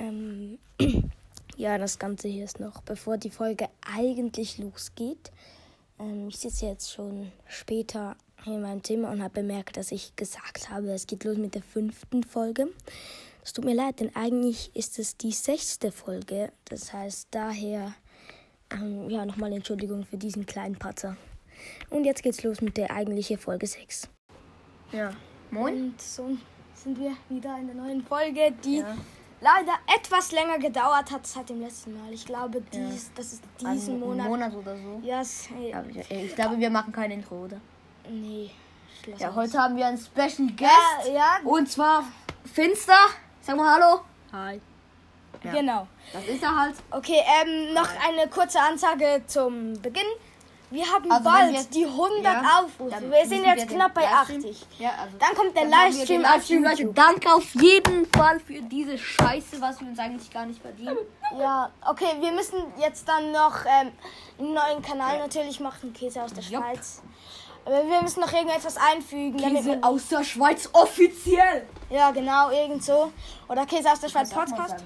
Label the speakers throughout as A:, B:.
A: Ähm, ja, das Ganze hier ist noch, bevor die Folge eigentlich losgeht. Ähm, ich sitze jetzt schon später in meinem Zimmer und habe bemerkt, dass ich gesagt habe, es geht los mit der fünften Folge. Es tut mir leid, denn eigentlich ist es die sechste Folge. Das heißt, daher, ähm, ja, nochmal Entschuldigung für diesen kleinen Patzer. Und jetzt geht's los mit der eigentlichen Folge 6.
B: Ja. Moin.
A: Und so sind wir wieder in der neuen Folge, die
B: Ja.
A: Leider etwas länger gedauert hat seit dem letzten Mal. Ich glaube, dies, das ist diesen
B: Einen
A: Monat.
B: Monat oder so.
A: Yes,
B: Ja, ich, ich glaube, wir machen kein Intro, oder?
A: nee.
B: Ja,
A: aus.
B: heute haben wir einen Special Guest.
A: Ja, ja,
B: Und zwar Finster. Sag mal Hallo. Hi. Ja.
A: genau.
B: Das ist er halt.
A: Okay, ähm, noch eine kurze Ansage zum Beginn. Wir haben
B: Also,
A: bald
B: wir-
A: die 100
B: Ja,
A: Aufrufe. Wir sind jetzt
B: wir
A: knapp bei
B: Livestream-
A: 80.
B: Ja, also.
A: Dann kommt der Livestream
B: Livestream, Leute. Danke auf jeden Fall für diese Scheiße, was wir uns eigentlich gar nicht verdienen.
A: Ja, okay, wir müssen jetzt dann noch ähm, einen neuen Kanal natürlich machen, Käse aus der
B: Jupp.
A: Schweiz. Aber wir müssen noch irgendetwas einfügen.
B: Käse aus der Schweiz offiziell.
A: Ja, genau, irgend so. Oder Käse aus der Schweiz Podcast.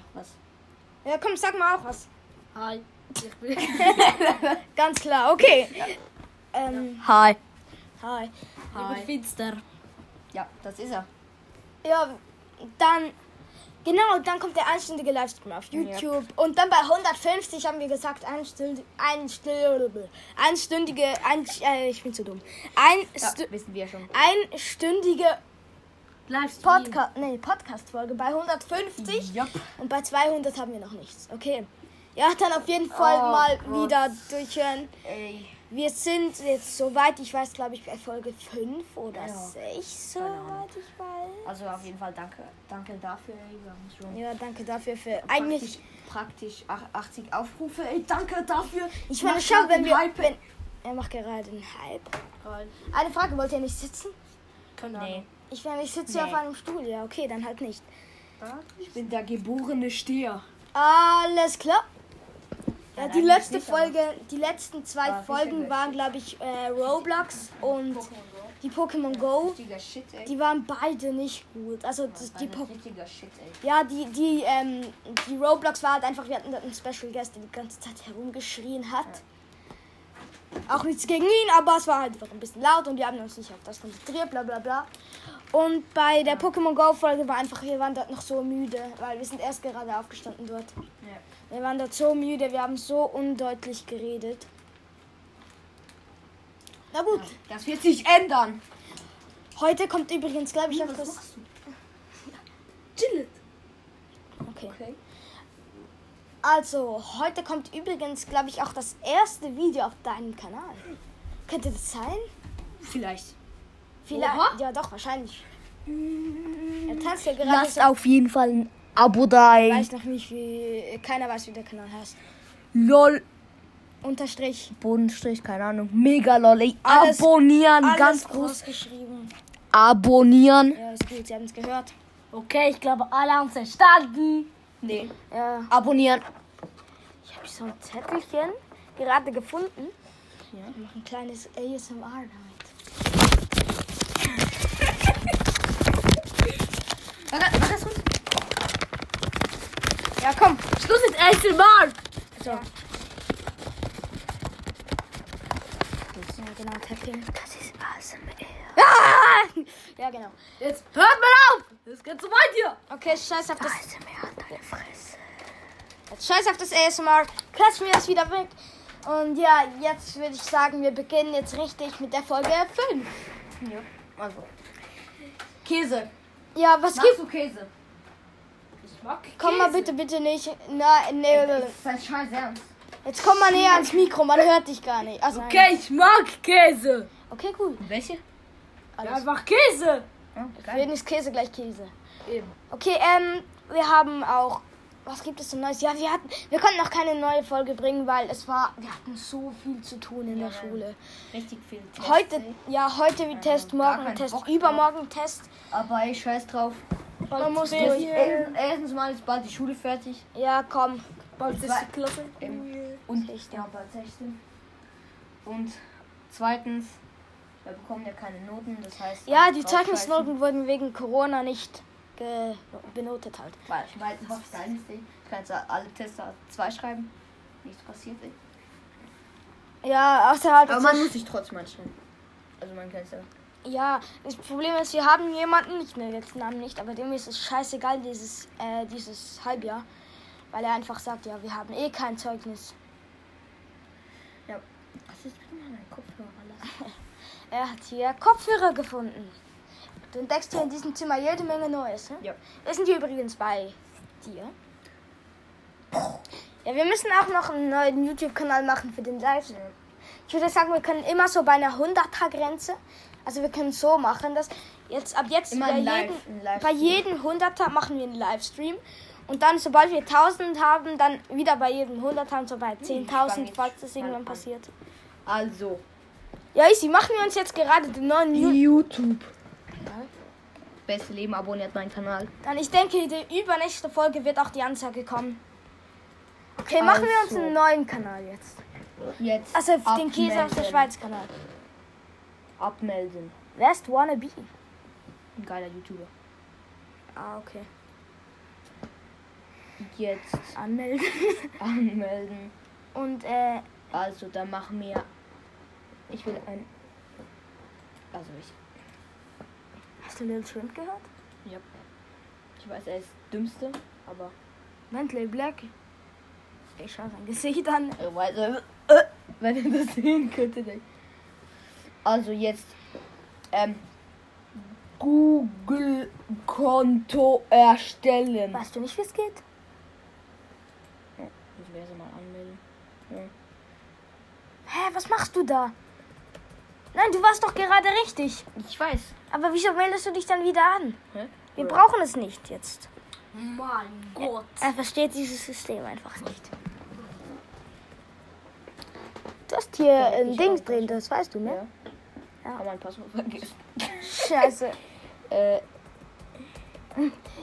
A: Ja, komm, sag mal auch was.
B: Hi.
A: Ganz klar, okay. Ähm,
B: Hi.
A: hi.
B: Hi.
C: Finster.
B: Ja, das ist er.
A: Ja, dann, genau, dann kommt der einstündige Livestream auf YouTube. Und dann bei 150 haben wir gesagt, einstündige, einstündige, einstündige, ein, äh, ich bin zu dumm. Ein,
B: Ja, wissen wir schon.
A: einstündige
C: Livestream.
A: Podcast, nee, Podcast-Folge bei 150
B: Jupp.
A: und bei 200 haben wir noch nichts. Okay. Ja, dann auf jeden Fall
B: Oh
A: mal
B: Gott.
A: wieder durchhören.
B: Ey.
A: Wir sind jetzt, soweit ich weiß, glaube ich, bei Folge 5 oder
B: Ja.
A: 6,
B: Keine Ahnung.
A: soweit ich weiß.
B: Also auf jeden Fall danke, danke dafür. Ey.
A: Ja, danke dafür für eigentlich.
B: praktisch, praktisch ach- 80 Aufrufe. Ey, danke dafür.
A: Ich meine, schau, wenn wir.
B: Hype.
A: Wenn, er macht gerade einen Hype. Eine Frage, wollt ihr nicht sitzen?
C: Keine
B: Nee,
C: Ahnung.
A: Ich meine, ich sitze
B: Nee.
A: hier auf einem Stuhl. Ja, okay, dann halt nicht.
B: ich bin der geborene Stier.
A: Alles klar. Ja, die letzte Folge, die letzten zwei
B: Ah,
A: Folgen waren, glaube ich, äh, Roblox und die Pokémon Go. Die waren beide nicht gut. Also das, die
B: Ein
A: po
B: richtiger Shit, ey.
A: ja, die, die, ähm, die Roblox war halt einfach, wir hatten dort einen Special Guest, der die ganze Zeit herumgeschrien hat. Auch nichts gegen ihn, aber es war halt einfach ein bisschen laut und wir haben uns nicht auf das konzentriert, bla bla bla. Und bei der Pokémon Go Folge war einfach, wir waren dort noch so müde, weil wir sind erst gerade aufgestanden dort.
B: Ja.
A: Wir waren dort so müde, wir haben so undeutlich geredet. Na gut,
B: Das wird sich ändern.
A: heute kommt übrigens, glaube ich, auch das.
C: Chillet.
A: Okay.
B: Okay.
A: Also, heute kommt übrigens, glaube ich, auch das erste Video auf deinem Kanal. Könnte das sein?
B: Vielleicht.
A: Vielleicht.
B: Oha.
A: Ja, doch, wahrscheinlich. Er tanzt ja gerade
B: Lasst
A: so.
B: auf jeden Fall ein Abo da.
A: Ich weiß noch nicht, wie. Keiner weiß, wie der Kanal heißt.
B: LOL.
A: Unterstrich.
B: Bodenstrich, keine Ahnung. Mega lol. Ey.
A: Alles-
B: abonnieren.
A: Alles
B: ganz
A: groß
B: groß.
A: geschrieben.
B: Abonnieren.
A: Ja, ist gut, Sie haben es gehört.
C: Okay, ich glaube, alle haben es verstanden.
B: Nee.
A: Ja.
B: Abonnieren.
A: Ich habe so ein Zettelchen gerade gefunden.
B: Ja.
A: Ich mache ein kleines ASMR damit.
B: Warte, warte, warte.
A: Ja, komm.
C: Schluss mit ASMR.
A: So. Ja, genau, Tapping. Das ist ASMR. Ah! Ja, genau.
C: Jetzt hört mal auf. Das geht zu weit hier.
A: Okay, scheiß auf das.
B: ASMR an deine Fresse.
A: Jetzt scheiß auf das ASMR. Klatschen wir das wieder weg. Und ja, jetzt würde ich sagen, wir beginnen jetzt richtig mit der Folge 5.
B: Ja. Also. Käse.
A: Ja, was
B: Magst
A: gibt.
B: du Käse?
C: Ich mag
A: Komm mal bitte, bitte nicht. Na, nee,
B: Das ist scheiß Ernst.
A: Jetzt komm mal näher ans Mikro, man hört dich gar nicht. Also,
C: Okay, ich mag Käse.
A: Okay, cool.
B: Welche?
C: Ja,
A: Alles.
C: einfach Käse.
B: Ja,
A: Für jeden ist Käse gleich Käse.
C: Eben.
A: Okay, ähm, wir haben auch. Was gibt es so Neues? Ja, wir hatten. Wir konnten noch keine neue Folge bringen, weil es war. Wir hatten so viel zu tun in der
B: Ja,
A: Schule.
B: Richtig viel. Tests,
A: Heute,
B: ey.
A: ja, heute wie Test, morgen Test,
B: Bock
A: übermorgen Test.
B: Aber ey, scheiß drauf.
A: Man muss
B: Erstens,
A: durch.
B: erstens- erstens mal ist bald die Schule fertig.
A: Ja, komm.
C: Bald ist die Klasse.
B: Und
A: 16.
B: ja, bald 16. Und zweitens, wir bekommen ja keine Noten, das heißt.
A: Ja, die. Zeugnisnoten wurden wegen Corona nicht benotet halt.
B: Weil ich weiß, was dein ist. Ich kann jetzt alle Tester 2 schreiben. Nichts passiert. Ey.
A: Ja, außer halt.
B: Aber man
A: ich-
B: muss sich trotzdem anstellen. Also man kann es ja.
A: Ja, das Problem ist, wir haben jemanden, ich nenne jetzt den Namen nicht, aber dem ist es scheißegal, dieses, äh, dieses Halbjahr. Weil er einfach sagt, ja, wir haben eh kein Zeugnis.
B: Ja. Was ist mit meinem Kopfhörer?
A: Er hat hier Kopfhörer gefunden. Du entdeckst hier in diesem Zimmer jede Menge Neues. Ne?
B: Ja.
A: Wir sind hier übrigens bei dir. Ja, wir müssen auch noch einen neuen YouTube-Kanal machen für den Livestream. Ich würde sagen, wir können immer so bei einer 100er-Grenze, also wir können so machen, dass jetzt ab jetzt bei,
B: Live- Livestream.
A: bei jedem 100er machen wir einen Livestream. Und dann, sobald wir 1000 haben, dann wieder bei jedem 100er und so bei
B: fang
A: 10.000,
B: jetzt
A: falls das irgendwann
B: an.
A: passiert.
B: Also.
A: Ja, easy, machen wir uns jetzt gerade den neuen YouTube.
B: YouTube. Beste Leben, abonniert meinen Kanal.
A: Dann ich denke, die übernächste Folge wird auch die Anzeige kommen. Okay, machen wir uns
B: Also.
A: einen neuen Kanal jetzt.
B: Jetzt.
A: Also den Käse aus der
B: abmelden.
A: Schweiz Kanal.
B: Abmelden.
A: West Wannabe.
B: Ein geiler YouTuber.
A: Ah, okay.
B: Jetzt
A: Anmelden.
B: anmelden.
A: Und äh,
B: Also, dann machen wir. Ich will ein. Also, ich.
A: Hast du Lil Shrimp gehört?
B: Ja. Ich weiß, er ist dümmste, aber.
A: Bentley Black. Ich schau sein Gesicht an.
B: Ich weiß, äh, wenn ihr das sehen könntet. Also, jetzt. Ähm. Google-Konto erstellen.
A: Weißt du nicht, wie es geht?
B: Müssen wir erst mal anmelden.
A: Hä, was machst du da? Nein, du warst doch gerade richtig.
B: Ich weiß.
A: Aber wieso meldest du dich dann wieder an?
B: Hä?
A: Wir
B: Oder-
A: brauchen es nicht jetzt.
C: Mein Gott.
A: Er versteht dieses System einfach nicht. Du hast hier
B: Ja,
A: ein Ding drin, das weißt du, ne?
B: Ja.
A: Ja.
B: Haben mein Passwort vergessen.
A: Scheiße.
B: Äh,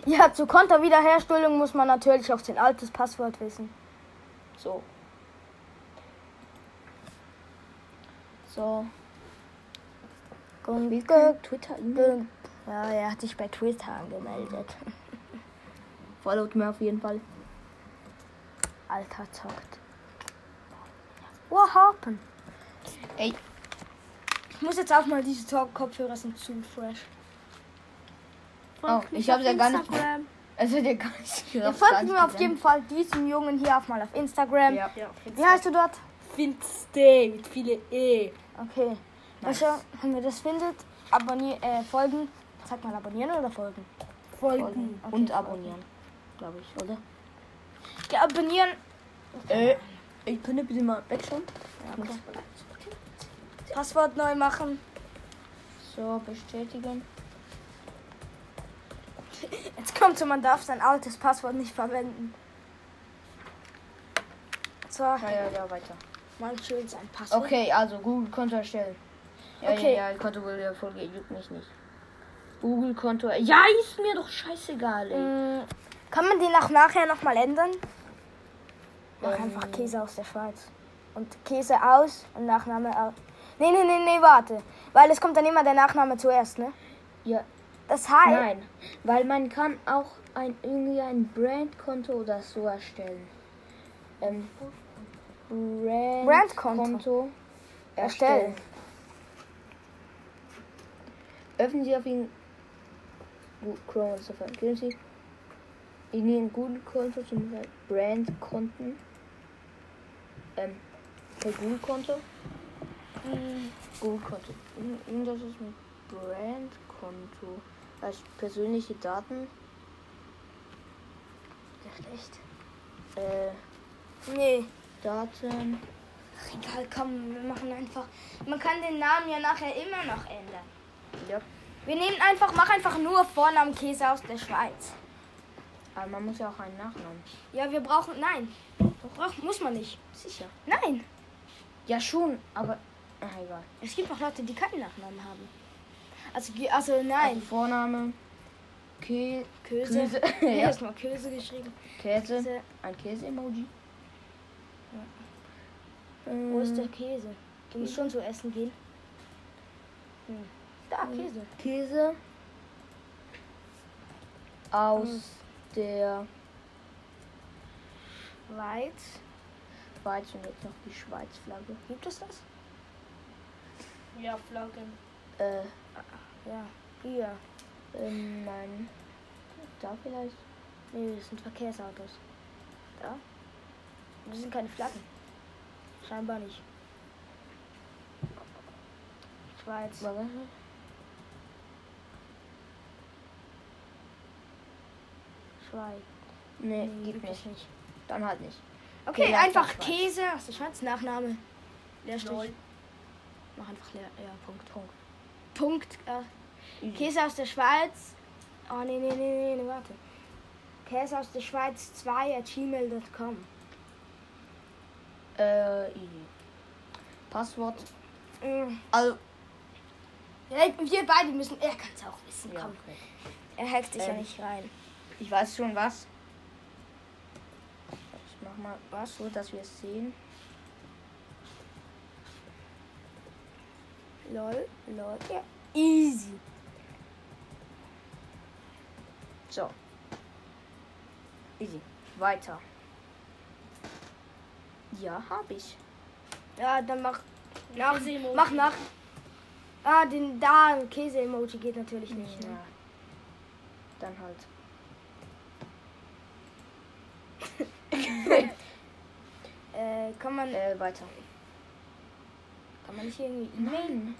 A: Ja, zur Konterwiederherstellung muss man natürlich auch sein altes Passwort wissen.
B: so. So.
A: Gunge,
B: Twitter, E-Mail.
A: Ja, er hat sich bei Twitter angemeldet.
B: Followt mir auf jeden Fall.
A: Alter zockt. What happened?
B: Ey,
A: Ich muss jetzt auch mal diese Talk- Kopfhörer sind zu fresh.
B: Oh, ich hab's ja gar nicht- es wird ja gar nicht
A: Ja, folgt mir auf jeden Fall diesem Jungen hier auch mal auf Instagram.
B: Ja.
C: Ja,
A: Wie heißt du dort?
C: Finste mit viele E.
A: Okay. Also, wenn ihr das findet, abonnieren, äh, folgen. Sag mal abonnieren oder folgen?
B: Folgen
A: Okay,
B: und
A: folgen.
B: abonnieren. Glaube ich, oder?
A: Ja, abonnieren.
B: Äh, ich könnte bitte mal wegschauen.
A: Ja, okay. Passwort neu machen.
B: So, bestätigen.
A: Jetzt kommt so, man darf sein altes Passwort nicht verwenden. So,
B: Ja, ja, ja, weiter.
A: mal schön sein Passwort.
B: Okay, also Google-Konto erstellen. Ja,
A: Okay.
B: ja, ja, Konto wurde ja Folge juckt mich nicht. Google-Konto. Ja, ist mir doch scheißegal, ey.
A: Mm, Kann man den auch nachher nochmal ändern? Mach
B: Ähm.
A: einfach Käse aus der Schweiz. Und Käse aus und Nachname aus. Nee, nee, nee, nee, warte. Weil es kommt dann immer der Nachname zuerst, ne?
B: Ja,
A: Das heißt.
B: nein. Weil man kann auch ein, irgendwie ein Brandkonto oder so erstellen. Ähm, Brand
A: Brandkonto.
B: Konto
A: Erstellen.
B: erstellen. Öffnen Sie auf ihn Gu- Chrome oder Safari. Geben Sie in Ihren Google-Konto zum Beispiel Brandkonten. Ähm, per Google-Konto. Google-Konto. Irgendwas ist mit Brandkonto. Als persönliche Daten.
A: Echt?
B: Äh,
A: Nee.
B: Daten.
A: Ach, egal, komm, wir machen einfach. Man kann den Namen ja nachher immer noch ändern.
B: Ja.
A: Wir nehmen einfach, mach einfach nur Vornamen Käse aus der Schweiz.
B: Aber man muss ja auch einen Nachnamen.
A: Ja, wir brauchen. Nein. Brauch, muss man nicht.
B: Sicher.
A: Nein.
B: Ja, schon, aber. Ach, egal.
A: Es gibt auch Leute, die keinen Nachnamen haben. Also, also
B: Also
A: nein.
B: Vorname. Kä
A: Köse.
B: Köse.
A: Ja.
B: ja.
A: Erstmal Köse geschrieben.
B: Käse.
A: Käse.
B: Ein Käse-Emoji.
A: Wo ist der Käse? Du musst schon zu essen gehen. Hm. Da, Käse.
B: Käse. aus
A: Mhm.
B: der
A: Schweiz.
B: Schweiz und jetzt noch die Schweiz-Flagge.
A: Gibt es das?
C: Ja, Flaggen.
B: Äh,
A: Ja. Hier.
B: ähm, nein. Da vielleicht?
A: Nee, das sind Verkehrsautos. Da? Das sind keine Flaggen. Scheinbar nicht. Schweiz.
B: Warte.
A: Schweiz.
B: Nee,
A: Nee,
B: gibt nicht.
A: es nicht.
B: Dann halt nicht.
A: Okay,
B: Ja,
A: einfach. Käse aus der Schweiz. Nachname. Leerstrich. Mach einfach leer. Ja, Punkt. Punkt. Punkt. Äh. Käse aus der Schweiz. Oh, nee, nee, nee, nee, nee, warte. Käse aus der Schweiz 2 at gmail.com.
B: Äh. Passwort.
A: Mm.
B: Also,
A: Ja, wir beide müssen. Er kann es auch wissen.
B: ja,
A: Komm.
B: okay.
A: Er hackt sich ja
B: Ähm.
A: nicht rein.
B: Ich weiß schon was. Ich mach mal was so, dass wir es sehen.
A: Lol, lol. Ja. Easy.
B: So. Easy. Weiter. Ja, habe ich.
A: Ja, dann mach. Nach, mach nach. Ah, den da Käse-Emoji geht natürlich nicht.
B: Ja.
A: Ne?
B: Dann halt.
A: Äh, kann man,
B: Äh, weiter.
A: kann man nicht irgendwie E-Mail?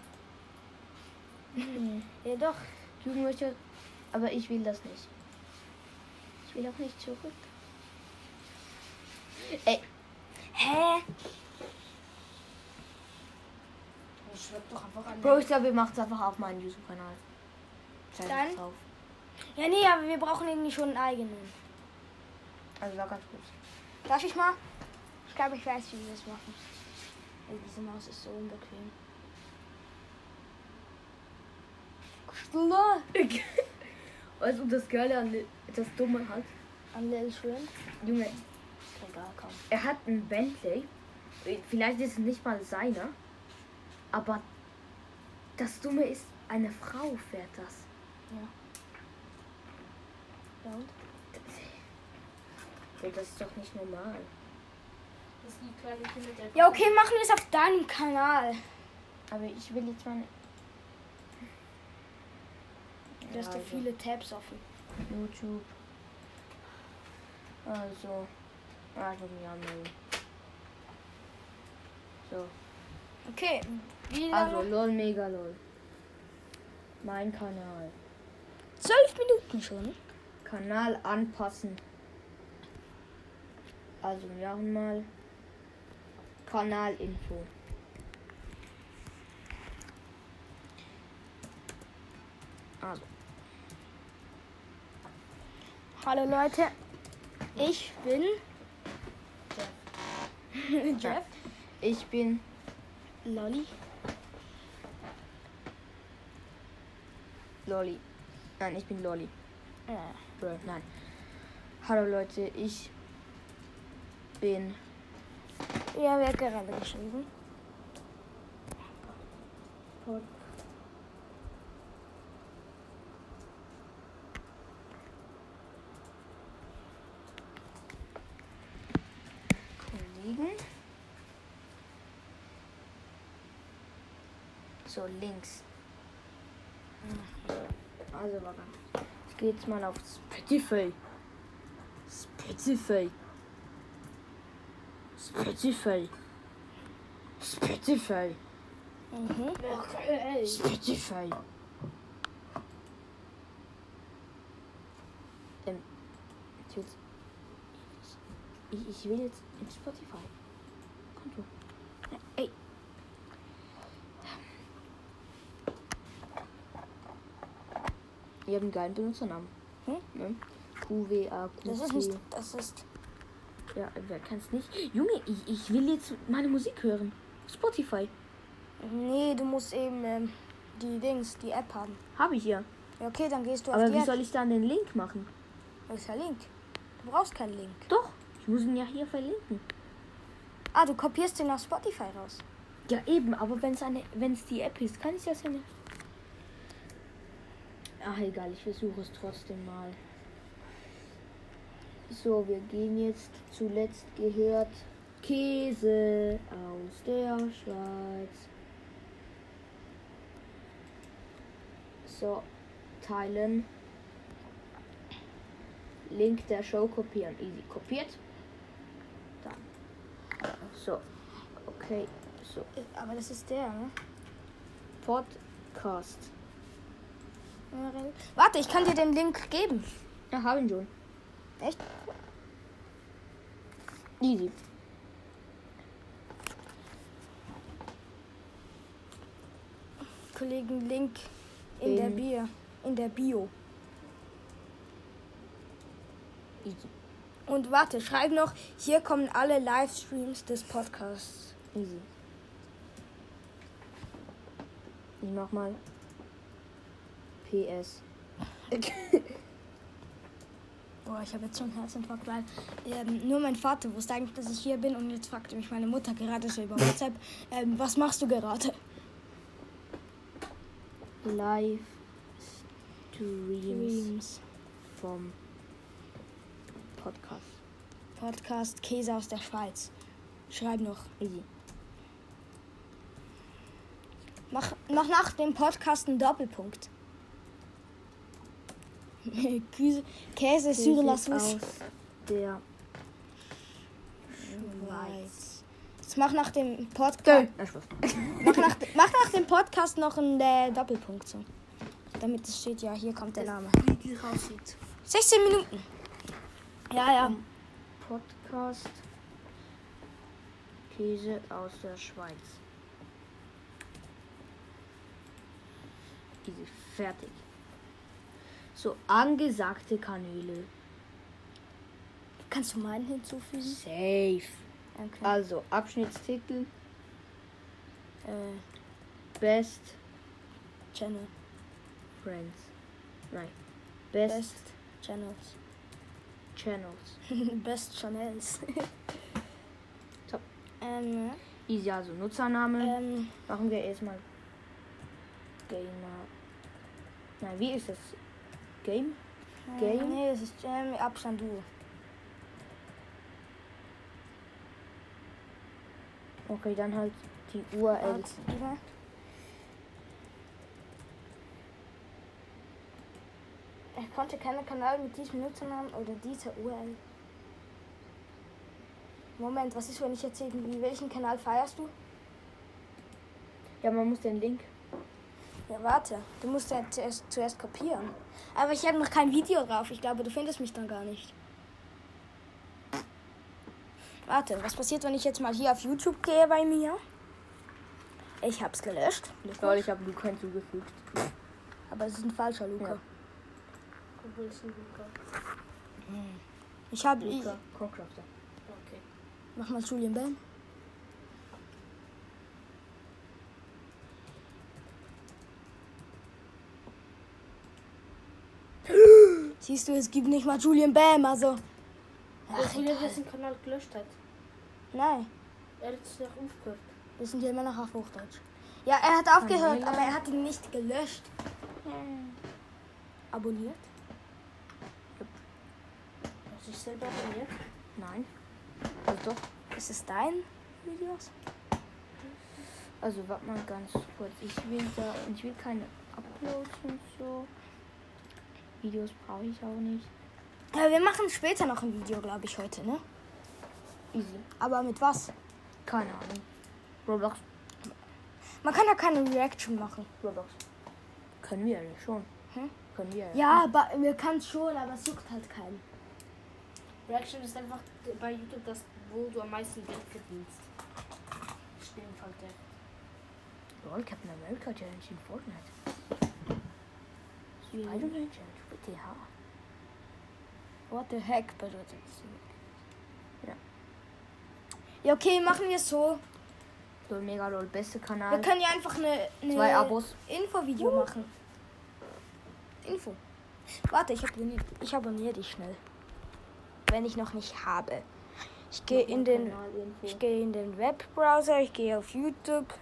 B: Nein.
A: Ja, doch.
B: Jugend möchte. Aber ich will das nicht. Ich will auch nicht zurück. Ey,
A: Hä?
C: Schreib doch einfach an.
B: Bro, ich glaube, wir machen es einfach auf meinen YouTube-Kanal.
A: Dann?
B: drauf.
A: Ja, nee, aber wir brauchen irgendwie schon einen eigenen.
B: Also war ganz gut.
A: Darf ich mal? Ich glaube, ich weiß, wie wir das machen. Ey, diese Maus ist so unbequem.
B: Weißt du, das Geile an das Dumme hat?
A: An Lil Schwimmen.
B: Junge,
A: Egal, komm.
B: er hat einen Bentley. Vielleicht ist es nicht mal seiner. Aber das Dumme ist, eine Frau fährt das.
A: Ja, und?
B: Das ist doch nicht normal.
C: Das sind die kleinen Kinder, der
A: Ja, okay, machen wir es auf deinem Kanal.
B: Aber ich will jetzt mal.
A: Du hast ja
B: also,
A: viele Tabs offen.
B: YouTube. Also. Ah, ich muss mich anmelden. So.
A: Okay, wie lange?
B: Also, lol, mega lol. Mein Kanal.
A: Zwölf Minuten schon.
B: Kanal anpassen. Also, wir machen mal Kanalinfo. Also,
A: Hallo Leute, ich bin Jeff.
B: ich bin
A: Lolly.
B: Lolli. Nein, ich bin Lolli.
A: Äh,
B: nein. Hallo Leute, ich bin
A: ja, wer hat gerade geschrieben?
B: Kollegen. So, links. Also, warte. Ich gehe jetzt mal auf Spotify. Spotify. Spotify. Spotify.
A: Mhm.
C: Ey.
B: Spotify. Ähm, ich will, ich, ich will jetzt in Spotify. Konto. Ey. Ihr habt einen geilen Benutzernamen.
A: Hm?
B: Ne? QWAQC.
A: Das ist nicht, das ist,
B: Ja, wer kann's nicht? Junge, ich, ich will jetzt meine Musik hören. Spotify.
A: nee, du musst eben ähm, die Dings, die App haben.
B: Habe ich ja.
A: Ja, okay, dann gehst du
B: Aber
A: auf die
B: wie
A: App.
B: soll ich dann den Link machen?
A: Der Link? Du brauchst keinen Link.
B: Doch, ich muss ihn ja hier verlinken.
A: Ah, du kopierst den auf Spotify raus.
B: Ja, eben, aber wenn es eine, wenn es die App ist, kann ich das ja nicht. Ach, egal, ich versuche es trotzdem mal. So, wir gehen jetzt zuletzt gehört Käse aus der Schweiz. So, teilen. Link der Show kopieren. Easy kopiert. Dann. So, okay. So,
A: Aber das ist der, ne?
B: Podcast.
A: Warte, ich kann dir den Link geben.
B: Ja, haben schon.
A: Echt?
B: Easy.
A: Kollegen Link in der
B: In-
A: Bio. In der Bio.
B: Easy.
A: Und warte, schreib noch, hier kommen alle Livestreams des Podcasts.
B: Easy. Ich mach mal PS.
A: Boah, ich habe jetzt schon einen Herzinfarkt, weil ähm, nur mein Vater wusste eigentlich, dass ich hier bin und jetzt fragte mich meine Mutter gerade so über WhatsApp, ähm, was machst du gerade?
B: Live Streams vom Podcast.
A: Podcast Käse aus der Schweiz. Schreib noch.
B: Easy.
A: Mach, mach nach dem Podcast einen Doppelpunkt. Käse, Käse sur la
B: aus der
A: Schweiz. Jetzt mach nach dem Podcast. Mach nach, mach nach dem Podcast noch einen äh, Doppelpunkt so. Damit es steht, ja, hier kommt der Name.
C: Wie die aussieht.
A: 16 Minuten. Ja, ja.
B: Podcast Käse aus der Schweiz. Easy, fertig. So, angesagte Kanäle.
A: Kannst du meinen hinzufügen?
B: Safe.
A: Okay.
B: Also, Abschnittstitel
A: Äh,
B: Best
A: Channel.
B: Friends. Nein. Best,
A: Best Channels.
B: Channels.
A: Best Channels.
B: Top.
A: ähm, ja.
B: Easy, also Nutzername.
A: ähm,
B: Machen wir erstmal Gamer. Nein, wie ist das? Game? Game?
A: Nee, das ist ähm, Abstand Duo.
B: Okay, dann halt die URL.
A: Er konnte keinen Kanal mit diesem Nutzernamen oder dieser URL. Moment, was ist, wenn ich jetzt irgendwie, welchen Kanal feierst du?
B: Ja, man muss den Link.
A: Ja, warte, du musst ja zuerst, zuerst kopieren. Aber ich habe noch kein Video drauf. Ich glaube, du findest mich dann gar nicht. Warte, was passiert, wenn ich jetzt mal hier auf YouTube gehe bei mir? Ich hab's gelöscht.
B: Lol, ich habe Luca hinzugefügt.
A: Aber es ist ein falscher Luca.
B: Ja.
C: Obwohl es ein Luca.
A: Ich habe.
B: Luca, Concrafter.
C: Okay.
A: Mach mal Julian Bam. Siehst du, es gibt nicht mal Julian Bam, also.
C: Ach, der
A: egal.
C: dessen Kanal gelöscht hat.
A: Nein,
C: Er hat es noch aufgehört.
A: wir sind ja immer noch auf Hochdeutsch. Ja, er hat aufgehört,
B: Kanäle.
A: aber er hat ihn nicht gelöscht. Abonniert?
C: Hast du dich selber abonniert?
B: Nein. Also doch.
A: Ist es dein Videos?
B: Also warte mal ganz kurz. Ich will da. Ich will keine Uploads und so. Videos brauche ich auch nicht.
A: Ja, wir machen später noch ein Video, glaube ich, heute, ne?
B: Easy.
A: Aber mit was?
B: Keine Ahnung. Roblox.
A: Man kann ja keine Reaction machen.
B: Roblox. Können wir ja schon.
A: Hm?
B: Können wir
A: Ja, aber wir können es schon, aber es juckt halt keinen.
C: Reaction ist einfach bei YouTube das, wo du am meisten Geld verdienst. Stimmt halt der.
B: Captain America Challenge in Fortnite. Spider-Man Challenge für TH.
A: What the heck bedeutet das?
B: Ja.
A: Ja, okay, machen wir es so.
B: Lol, mega lol, beste
A: Wir
B: Kanal.
A: können ja einfach eine, eine
B: Zwei Abos.
A: Infovideo machen. Info. Warte, ich abonniere, ich abonniere dich schnell. Wenn ich noch nicht habe. Ich gehe in den ich gehe in den Webbrowser, ich gehe auf YouTube.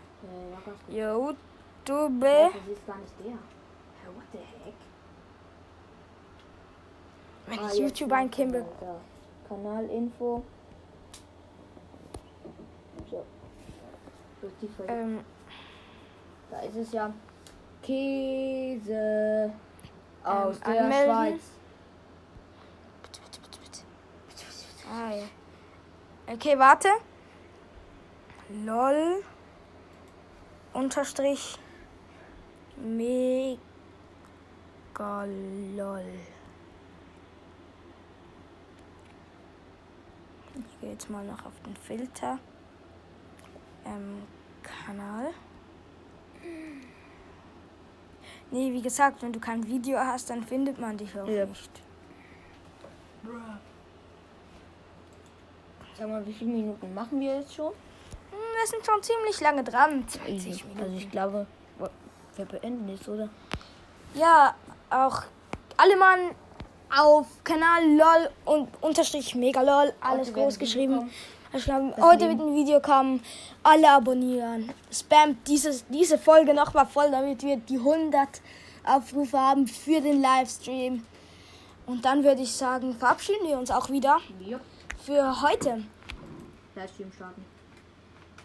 B: Äh, ja.
A: YouTube.
B: Das ist gar nicht der. Hä, what the heck?
A: Wenn
B: Ah,
A: ich YouTube
B: da. Kanalinfo. So.
A: Ähm,
B: Da ist es ja. Käse aus
A: Ähm,
B: der
A: anmelden.
B: Schweiz.
A: bitte, bitte, bitte, bitte. Ah, ja. Okay, warte. LOL. Unterstrich. Mega LOL. Ich gehe jetzt mal noch auf den Filter. Ähm, Kanal. Nee, wie gesagt, wenn du kein Video hast, dann findet man dich auch
B: Ja.
A: nicht.
B: Sag mal, wie viele Minuten machen wir jetzt schon?
A: Hm, Wir sind schon ziemlich lange dran. 20 Minuten.
B: Also ich glaube, wir beenden jetzt, oder?
A: Ja, auch alle Mann auf Kanal LOL und unterstrich mega LOL, alles groß geschrieben. Heute wird ein Video kommen. Alle abonnieren. Spamt dieses, diese Folge nochmal voll, damit wir die 100 Aufrufe haben für den Livestream. Und dann würde ich sagen, verabschieden wir uns auch wieder
B: Ja.
A: für heute.
B: Livestream starten.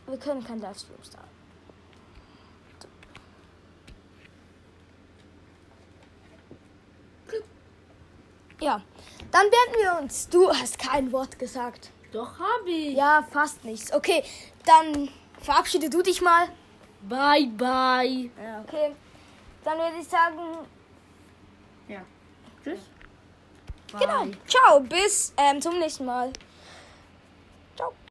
A: Wir können kein Livestream starten. Ja, dann werden wir uns. Du hast kein Wort gesagt.
C: Doch, hab ich.
A: Ja, fast nichts. Okay, dann verabschiede du dich mal.
C: Bye, bye.
A: Ja, okay. Dann würde ich sagen,
B: Ja. Tschüss.
A: genau. Ciao, bis ähm, zum nächsten Mal. Ciao.